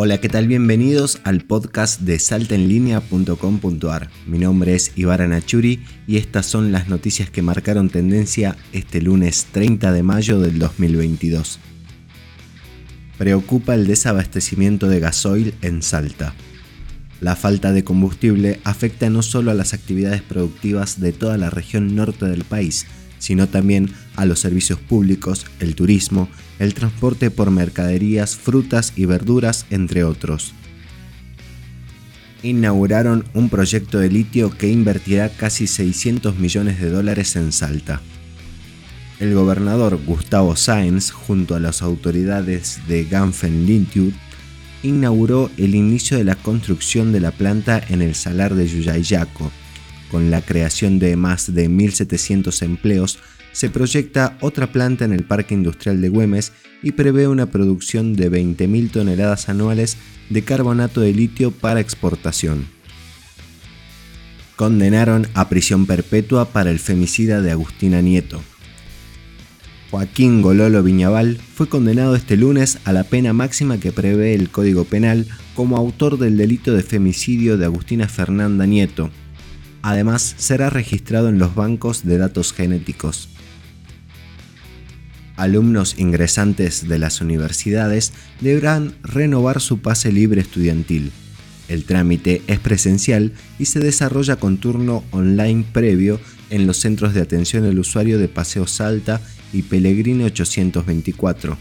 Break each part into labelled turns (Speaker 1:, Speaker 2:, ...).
Speaker 1: Hola, ¿qué tal? Bienvenidos al podcast de saltaenlinea.com.ar. Mi nombre es Ibarra Nachuri y estas son las noticias que marcaron tendencia este lunes 30 de mayo del 2022. Preocupa el desabastecimiento de gasoil en Salta. La falta de combustible afecta no solo a las actividades productivas de toda la región norte del país, sino también a los servicios públicos, el turismo, el transporte por mercaderías, frutas y verduras, entre otros. Inauguraron un proyecto de litio que invertirá casi 600 millones de dólares en Salta. El gobernador Gustavo Sáenz, junto a las autoridades de Ganfen Lithium, inauguró el inicio de la construcción de la planta en el salar de Yuyayaco, con la creación de más de 1.700 empleos, se proyecta otra planta en el Parque Industrial de Güemes y prevé una producción de 20.000 toneladas anuales de carbonato de litio para exportación. Condenaron a prisión perpetua para el femicida de Agustina Nieto. Joaquín Gololo Viñaval fue condenado este lunes a la pena máxima que prevé el Código Penal como autor del delito de femicidio de Agustina Fernanda Nieto, Además, será registrado en los bancos de datos genéticos. Alumnos ingresantes de las universidades deberán renovar su pase libre estudiantil. El trámite es presencial y se desarrolla con turno online previo en los centros de atención al usuario de Paseo Salta y Pellegrini 824.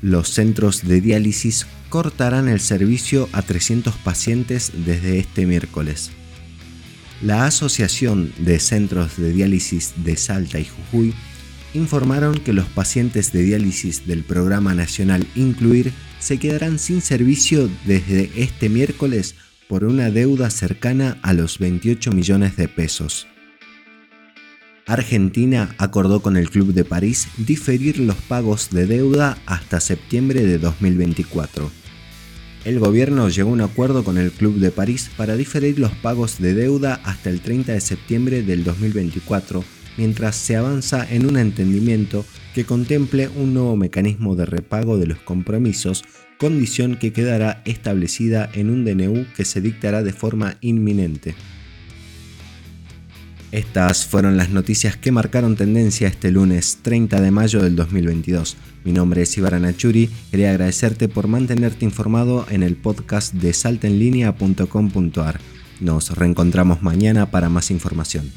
Speaker 1: Los centros de diálisis cortarán el servicio a 300 pacientes desde este miércoles. La Asociación de Centros de Diálisis de Salta y Jujuy informaron que los pacientes de diálisis del Programa Nacional Incluir se quedarán sin servicio desde este miércoles por una deuda cercana a los 28 millones de pesos. Argentina acordó con el Club de París diferir los pagos de deuda hasta septiembre de 2024. El gobierno llegó a un acuerdo con el Club de París para diferir los pagos de deuda hasta el 30 de septiembre del 2024, mientras se avanza en un entendimiento que contemple un nuevo mecanismo de repago de los compromisos, condición que quedará establecida en un DNU que se dictará de forma inminente. Estas fueron las noticias que marcaron tendencia este lunes 30 de mayo del 2022. Mi nombre es Ibarra Nachuri, quería agradecerte por mantenerte informado en el podcast de saltenlinea.com.ar. Nos reencontramos mañana para más información.